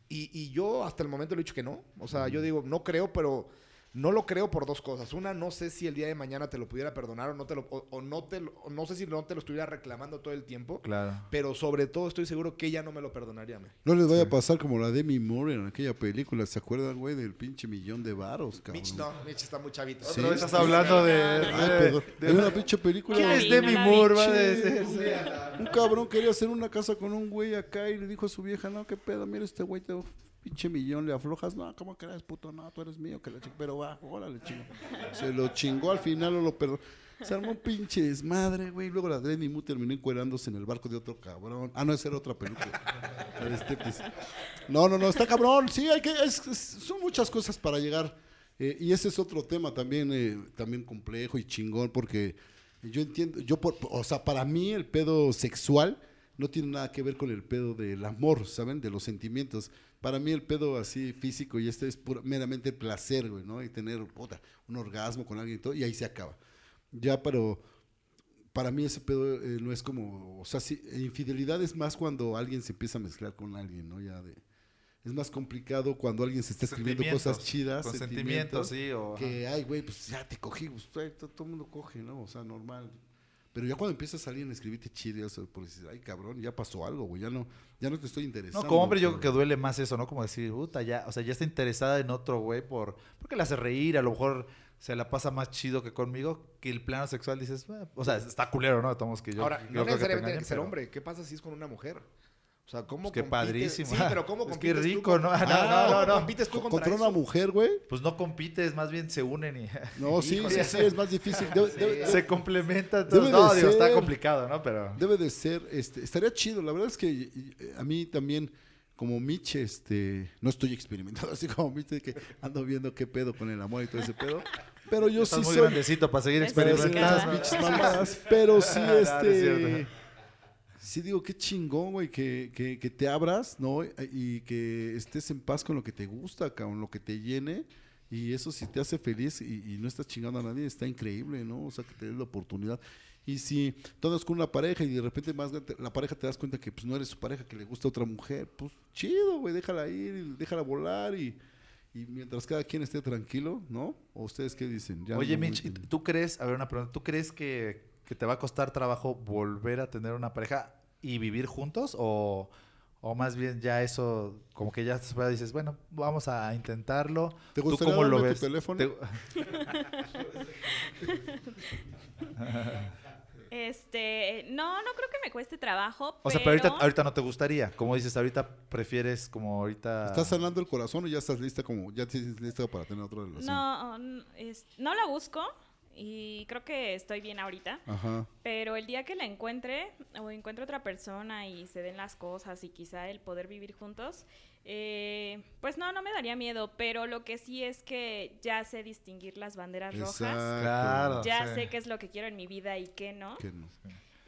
y, y yo hasta el momento le he dicho que no. O sea, yo digo, no creo, pero no lo creo por dos cosas. Una, no sé si el día de mañana te lo pudiera perdonar o no te lo, o, o no te lo- o no sé si no te lo estuviera reclamando todo el tiempo. Claro. Pero sobre todo estoy seguro que ella no me lo perdonaría. me. No les vaya a pasar como la Demi Moore en aquella película, ¿se acuerdan, güey, del pinche millón de varos, cabrón? Mitch no, Mitch está muy chavito. Sí. Otra vez estás hablando de. De- una pinche película. ¿Quién es Demi. Moore? va a Che, decir? un cabrón quería hacer una casa con un güey acá y le dijo a su vieja, no, qué pedo, mira este güey, te pinche millón, le aflojas, no, ¿cómo crees, puto? No, tú eres mío, que la pero va, órale, chingo. Se lo chingó al final, no lo perdonó. Se armó un pinche desmadre, güey. Luego la Demi Moore terminó encuerándose en el barco de otro cabrón. Ah, no, esa era otra película. La de striptease. No, no, no, está cabrón. Sí, hay que, es- son muchas cosas para llegar. Eh, y ese es otro tema también, eh, también complejo y chingón, porque yo entiendo, yo por, o sea, para mí el pedo sexual no tiene nada que ver con el pedo del amor, ¿saben? De los sentimientos. Para mí el pedo así físico y este es pura- meramente placer, güey, ¿no? Y tener puta, un orgasmo con alguien y todo, y ahí se acaba. Ya, pero para mí ese pedo eh, no es como, o sea, sí, infidelidad es más cuando alguien se empieza a mezclar con alguien, ¿no? Ya de, es más complicado cuando alguien se está escribiendo cosas chidas, Con sentimientos, sí. O, que, ay, güey, pues ya te cogí, pues, todo el mundo coge, ¿no? O sea, normal. Pero ya cuando empieza a salir en escribirte chido, por decir, ay, cabrón, ya pasó algo, güey, ya no, ya no te estoy interesando. No, como hombre yo creo que duele más eso, ¿no? Como decir, puta, ya, o sea, ya está interesada en otro güey por, porque le hace reír, a lo mejor se la pasa más chido que conmigo, que el plano sexual dices, "Eh", o sea, está culero, ¿no? Tomamos que yo. Ahora, yo no creo que necesariamente tiene que ser pero- hombre. ¿Qué pasa si es con una mujer? O sea, ¿cómo Pues qué compites- padrísimo. Sí, pero ¿cómo Es que compites tú rico, con- ¿no? Ah, No, no, no, no. compites tú contra, Contra una eso? mujer, güey. Pues no compites, más bien se unen y No, sí, sí, sí, es más difícil. Debe, debe- se complementan. Debe todos. No, de digo, está complicado, ¿no? Pero... debe de ser, este, estaría chido. La verdad es que y- y, a mí también, como Mitch, este, no estoy experimentando así como Mitch, de que ando viendo qué pedo con el amor y todo ese pedo. Pero yo Estás sí muy soy grandecito para seguir experimentando. pero sí, No, no es este. Sí digo, qué chingón, güey, que, que, que te abras, ¿no? Y que estés en paz con lo que te gusta, con lo que te llene. Y eso si te hace feliz y, y no estás chingando a nadie, está increíble, ¿no? O sea, que te des la oportunidad. Y si tú andas con una pareja y de repente más la pareja te das cuenta que pues no eres su pareja, que le gusta a otra mujer, pues chido, güey, déjala ir, déjala volar y, y mientras cada quien esté tranquilo, ¿no? ¿O ustedes qué dicen? Ya Oye, no- Mitch, ¿y ¿tú crees, a ver una pregunta, ¿tú crees que, que te va a costar trabajo volver a tener una pareja y vivir juntos? O, o más bien ya eso, como que ya después dices, bueno, vamos a intentarlo. ¿Te ¿Tú gustaría cómo lo ves? tu teléfono? Te- Este, no, no creo que me cueste trabajo. O sea, pero ahorita, ahorita no te gustaría. Como dices, ahorita prefieres como ahorita... ¿Estás sanando el corazón o ya estás lista como, ya tienes lista para tener otra relación? No, es- no la busco y creo que estoy bien ahorita. Ajá. Pero el día que la encuentre o encuentre otra persona y se den las cosas y quizá el poder vivir juntos, eh, pues no, no me daría miedo. Pero lo que sí es que ya sé distinguir las banderas rojas. Claro. Ya sí. sé qué es lo que quiero en mi vida y qué no. Que no.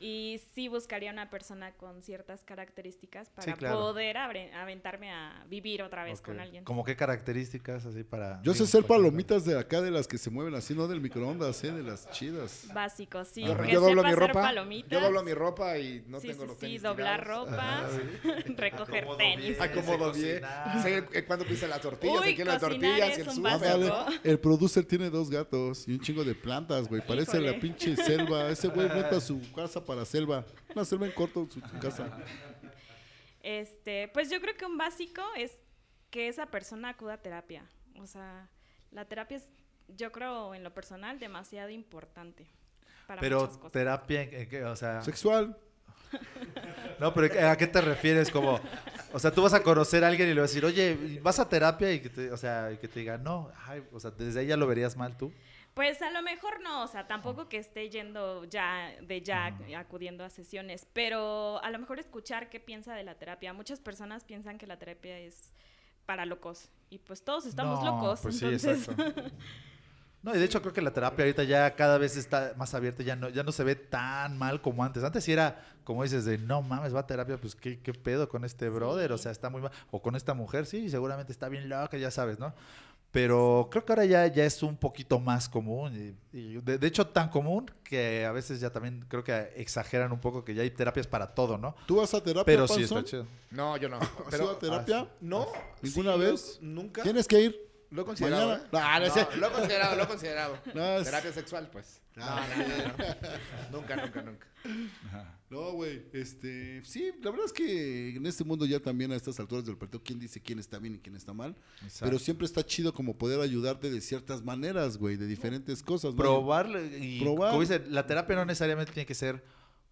Y sí buscaría una persona con ciertas características para Sí, claro. poder aventarme a vivir otra vez con alguien. ¿Como qué características así para...? Yo sé hacer palomitas de acá, de las que se mueven así, no del microondas, ¿eh? De las chidas. Básico, sí. Yo, yo doblo mi hacer ropa. palomitas. Yo doblo mi ropa y no sí, tengo sí, los sí, tenis doblar tirados. ropa, recoger Acomodo tenis. bien. Acomodo bien. Sé cuándo pisa las tortillas, Uy, cocinar tortillas, es el producer tiene dos gatos y un chingo de plantas, güey. Parece Híjole. la pinche selva. Ese güey renta su casa para selva. Una selva en corto, su, su casa. Este, pues yo creo que un básico es que esa persona acuda a terapia. O sea, la terapia es, yo creo, en lo personal, demasiado importante. Para Pero muchas cosas. terapia, ¿en qué? o sea... Sexual. No, pero ¿a qué te refieres? Como, o sea, tú vas a conocer a alguien y le vas a decir, oye, vas a terapia y que te, o sea, y que te diga, no, ay, o sea, desde ahí ya lo verías mal tú. Pues a lo mejor no, o sea, tampoco que esté yendo ya de ya acudiendo a sesiones, pero a lo mejor escuchar qué piensa de la terapia. Muchas personas piensan que la terapia es para locos y pues todos estamos No, locos, pues sí, exacto. No, y de hecho creo que la terapia ahorita ya cada vez está más abierta, ya no, ya no se ve tan mal como antes. Antes sí era, como dices, de no mames, va a terapia, pues qué, qué pedo con este brother, o sea, está muy mal. O con esta mujer, sí, seguramente está bien loca, ya sabes, ¿no? Pero creo que ahora ya, ya es un poquito más común. Y, y de, de hecho, tan común que a veces ya también creo que exageran un poco que ya hay terapias para todo, ¿no? ¿Tú vas a terapia, Pero sí está chido. No, yo no. ¿Has Pero, ido a terapia? no. ¿Ninguna sí, vez? Nunca. Tienes que ir. Lo he considerado. ¿eh? Ah, no No, sé. lo he considerado, lo he considerado. Es- Terapia sexual, pues. No, Ah. no, no, no. Nunca, nunca, nunca. No, güey, este, sí, la verdad es que en este mundo ya también a estas alturas del partido, quién dice quién está bien y quién está mal, pero siempre está chido como poder ayudarte de ciertas maneras, güey, de diferentes cosas. ¿no? probarlo y Probar. como dice, la terapia no necesariamente tiene que ser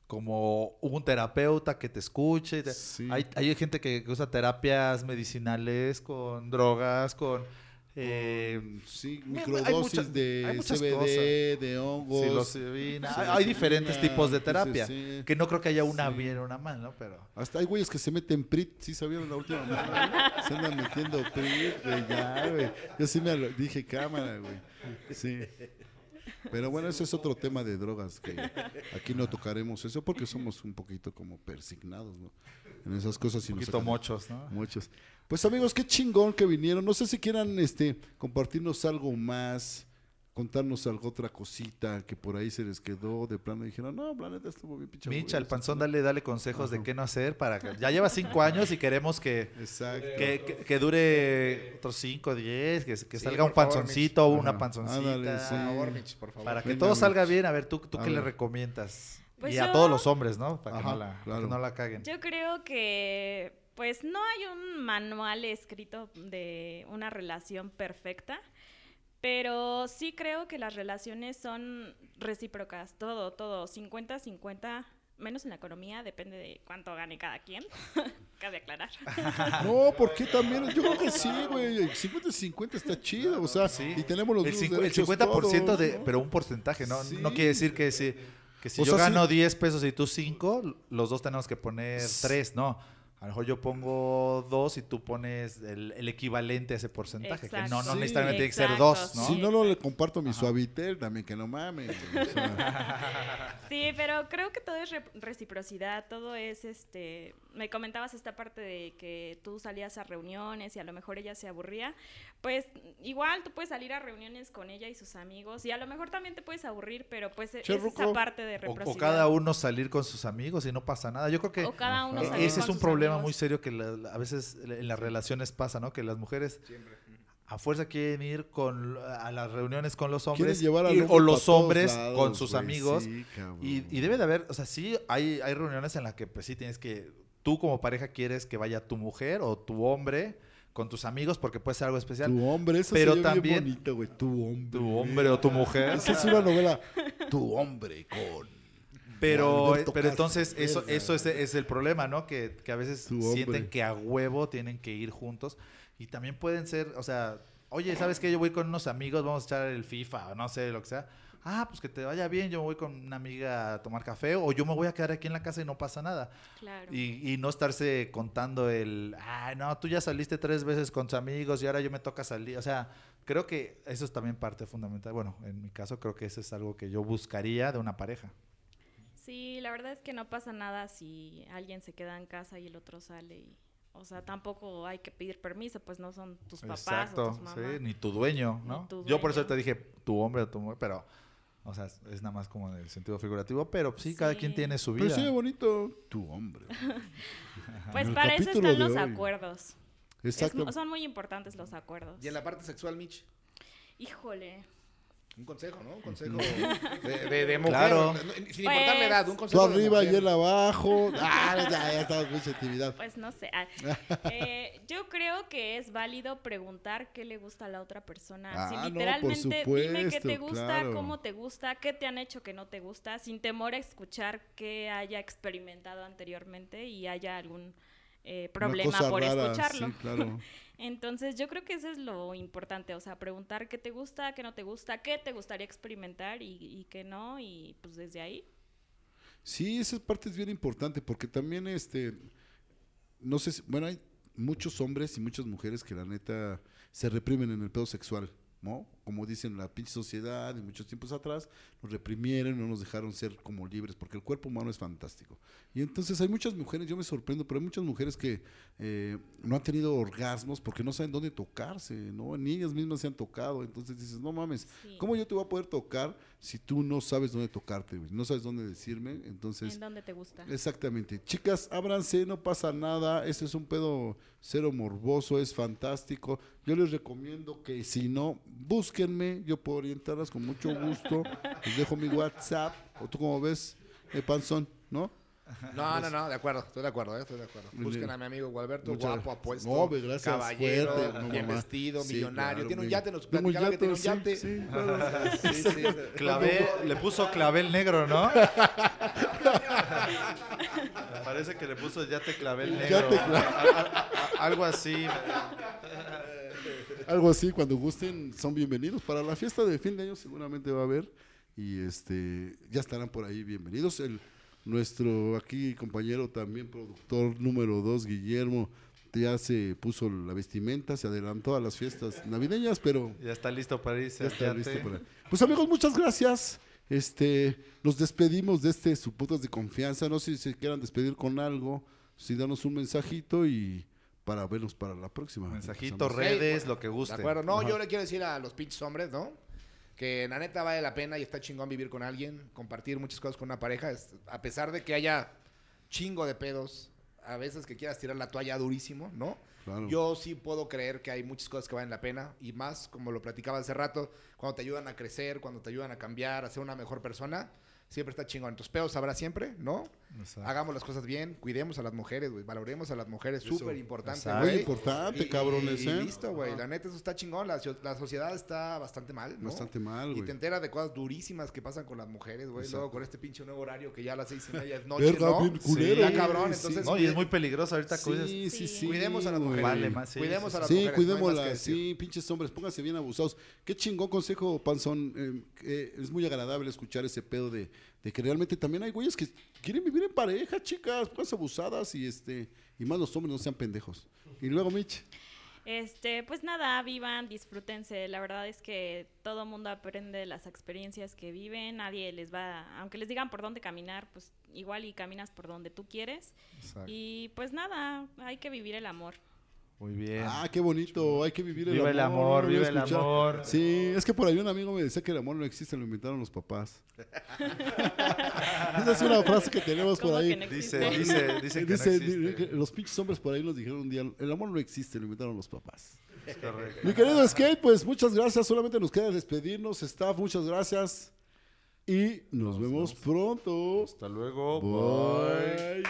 como un terapeuta que te escuche. te- Sí. Hay, hay gente que usa terapias medicinales con drogas, con eh, Sí, hay microdosis muchas- de hay CBD, cosas. de hongos. psilocibina. Sí, Hay, hay diferentes tipos de sí, terapia. sí, sí. Que no creo que haya una Sí. bien o una mal, ¿no? Pero Hasta hay güeyes que se meten PRIT, ¿sí sabían la última vez? Se andan metiendo PRIT, güey, ya, güey. Yo sí me dije cámara, güey. Sí. Pero bueno, ese es otro tema de drogas que aquí no tocaremos eso porque somos un poquito como persignados, ¿no? En esas cosas y un nos poquito sacan- mochos, ¿no? Muchos. Pues amigos, qué chingón que vinieron. No sé si quieran este compartirnos algo más, contarnos algo otra cosita que por ahí se les quedó de plano y dijeron, no, planeta estuvo bien pinche Micha, el aburrido". panzón, dale, dale consejos de qué no hacer para que... Ya lleva cinco años y queremos que, Exacto. que, que- que dure otros cinco, diez, que, que Sí, salga un panzoncito o una panzoncita. Ándale, sí. Por favor, Mitch, por favor. Para que Venga, todo salga bien, a ver, ¿tú, tú A qué le recomiendas? Pues y a todos los hombres, ¿no? Para, que, no la, claro. que no la caguen. Yo creo que pues no hay un manual escrito de una relación perfecta, pero sí creo que las relaciones son recíprocas, todo, todo, 50-50, menos en la economía, depende de cuánto gane cada quien, cabe aclarar. No, porque también, yo creo que sí, güey. 50-50 está chido, o sea, Sí. y tenemos los el, cincu- el derechos 50% todos, de, ¿no? pero un porcentaje, ¿no? Sí. No quiere decir que si, que si O yo sea, sí. gano 10 pesos y tú 5, los dos tenemos que poner 3, no. A lo mejor yo pongo 2 y tú pones el, el equivalente a ese porcentaje. Que no, no Exacto. Sí. necesariamente tiene que ser 2, ¿no? Si no, no le comparto mi suavitel también, que no mames. güey, o sea, Sí, pero creo que todo es re- reciprocidad, todo es este, me comentabas esta parte de que tú salías a reuniones y a lo mejor ella se aburría, pues igual tú puedes salir a reuniones con ella y sus amigos y a lo mejor también te puedes aburrir, pero pues e- es esa parte de O, reciprocidad. o cada uno salir con sus amigos y no pasa nada. Yo creo que O cada uno Ajá. salir ese es un sus problema amigos. muy serio que la- la- a veces en las relaciones pasa, ¿no? Que las mujeres a fuerza quieren ir con a las reuniones con los hombres llevar hombre o los hombres lados, con sus amigos sí, y, y debe de haber, o sea, sí hay, hay reuniones en las que pues sí tienes que, tú como pareja quieres que vaya tu mujer o tu hombre con tus amigos porque puede ser algo especial. Tu hombre, eso Pero sería bien también- bonito, güey. Tu hombre. Tu hombre o tu mujer. Esa es una novela. Tu hombre con. Pero, Alberto pero entonces eso, eso es, es el problema, ¿no? Que, que a veces sienten que a huevo tienen que ir juntos. Y también pueden ser, o sea, oye, ¿sabes qué? Yo voy con unos amigos, vamos a echar el FIFA o no sé, lo que sea. Ah, pues que te vaya bien, yo me voy con una amiga a tomar café o yo me voy a quedar aquí en la casa y no pasa nada. Claro. Y, y no estarse contando el, ay, no, tú ya saliste tres veces con tus amigos y ahora yo me toca salir. O sea, creo que eso es también parte fundamental. Bueno, en mi caso creo que eso es algo que yo buscaría de una pareja. Sí, la verdad es que no pasa nada si alguien se queda en casa y el otro sale y o sea, tampoco hay que pedir permiso, pues no son tus papás o Exacto, tus mamás. sí, ni tu dueño, ¿no? tu Yo por eso te dije tu hombre o tu mujer, pero, o sea, es nada más como en el sentido figurativo, pero sí, cada quien tiene su Pero vida. sí, bonito. Tu hombre. Pues para eso están los hoy. acuerdos. Exacto. son muy importantes los acuerdos. Y en la parte sexual, Mitch, Híjole. un consejo, ¿no? Un consejo de, de, de mujer. Claro. no- sin importar la Pues- edad, un Tú consejo de arriba y él abajo. Ah, ya, ya estamos mucha actividad. Pues no sé. ah, eh, yo creo que es válido preguntar qué le gusta a la otra persona. Ah, si no, literalmente dime qué te gusta, claro. cómo te gusta, qué te han hecho que no te gusta, sin temor a escuchar que haya experimentado anteriormente y haya algún eh, problema por rara, escucharlo. Sí, claro. Entonces yo creo que eso es lo importante, o sea, preguntar qué te gusta, qué no te gusta, qué te gustaría experimentar y, y qué no, y pues desde ahí. Sí, esa parte es bien importante porque también, este, no sé, si- bueno, hay muchos hombres y muchas mujeres que la neta se reprimen en el pedo sexual, ¿no? Como dicen la pinche sociedad de muchos tiempos atrás, nos reprimieron, no nos dejaron ser como libres, porque el cuerpo humano es fantástico. Y entonces hay muchas mujeres, yo me sorprendo, pero hay muchas mujeres que eh, no han tenido orgasmos porque no saben dónde tocarse, ¿no? Ni ellas mismas se han tocado, entonces dices, no mames, Sí. ¿cómo yo te voy a poder tocar si tú no sabes dónde tocarte, güey? No sabes dónde decirme, entonces... ¿En dónde te gusta? Exactamente. Chicas, ábranse, no pasa nada. Este es un pedo cero morboso, es fantástico. Yo les recomiendo que si no, búsquenme. Yo puedo orientarlas con mucho gusto. Les dejo mi WhatsApp. ¿O tú cómo ves, eh, Panzón? ¿No? No, no, no, de acuerdo, estoy de acuerdo, eh, estoy de acuerdo. Busquen a mi amigo Gualberto, Muchas guapo, apuesto, No, gracias, caballero, fuerte, no, bien mamá. vestido, Sí, millonario. claro, tiene un yate, nos platicaba que tiene un yate. sí, claro. Sí, sí. Clavel, le puso clavel negro, ¿no? Parece que le puso yate clavel negro. Yate clavel. Algo así. Algo así, cuando gusten, son bienvenidos. Para la fiesta de fin de año seguramente va a haber. Y este ya estarán por ahí bienvenidos. El, nuestro aquí compañero también, productor número dos, Guillermo, ya se puso la vestimenta, se adelantó a las fiestas navideñas, pero Ya está listo para irse. ya está listo para... Pues amigos, muchas gracias. Este, nos despedimos de este su de confianza. No sé si se quieran despedir con algo, si danos un mensajito y para vernos para la próxima. Mensajito, Empezamos. redes, lo que De guste. acuerdo, no, Ajá. yo le quiero decir a los pinches hombres, ¿no? Que la neta vale la pena y está chingón vivir con alguien, compartir muchas cosas con una pareja, es- a pesar de que haya chingo de pedos, a veces que quieras tirar la toalla durísimo, ¿no? Claro. Yo sí puedo creer que hay muchas cosas que valen la pena y más, como lo platicaba hace rato, cuando te ayudan a crecer, cuando te ayudan a cambiar, a ser una mejor persona, siempre está chingón. Entonces, pedos habrá siempre, ¿no? Exacto. Hagamos las cosas bien, cuidemos a las mujeres, güey, valoremos a las mujeres, súper importante, Exacto. Muy importante, Y- cabrones, y, ¿eh? listo, güey. La neta, eso está chingón. La, la sociedad está bastante mal, ¿no? Bastante mal, Y te enteras de cosas durísimas que pasan con las mujeres, güey. Luego con este pinche nuevo horario que ya a las seis y media es noche, Verga, ¿no? bien culero, Está güey, cabrón, sí. entonces... No, y es muy peligroso ahorita. Sí, sí, Sí. sí. Cuidemos a las mujeres. Vale más, sí, Cuidemos sí, a las Sí, mujeres. cuidémoslas, decir. sí, pinches hombres, pónganse bien abusados. Qué chingón consejo, Panzón. eh, eh, es muy agradable escuchar ese pedo de, de que realmente también hay güeyes que quieren vivir en pareja, chicas, pónganse abusadas y este y más los hombres no sean pendejos. Y luego, Mitch. Este, pues nada, vivan, disfrútense. La verdad es que todo mundo aprende de las experiencias que viven. Nadie les va, aunque les digan por dónde caminar, pues igual y caminas por donde tú quieres. Exacto. Y pues nada, hay que vivir el amor. Muy bien. Ah, qué bonito, hay que vivir el Viva amor. el amor, no viva el amor. Sí, es que por ahí un amigo me decía que el amor no existe, lo inventaron los papás. Esa es una frase que tenemos por ¿Cómo ahí. no Dice, dice, dice que Dice, no existe. los pinches hombres por ahí nos dijeron un día, el amor no existe, lo inventaron los papás. Es correcto. Mi querido Skate, pues muchas gracias. Solamente nos queda despedirnos. Staff, muchas gracias. Y nos, vemos pronto. Hasta luego. Bye.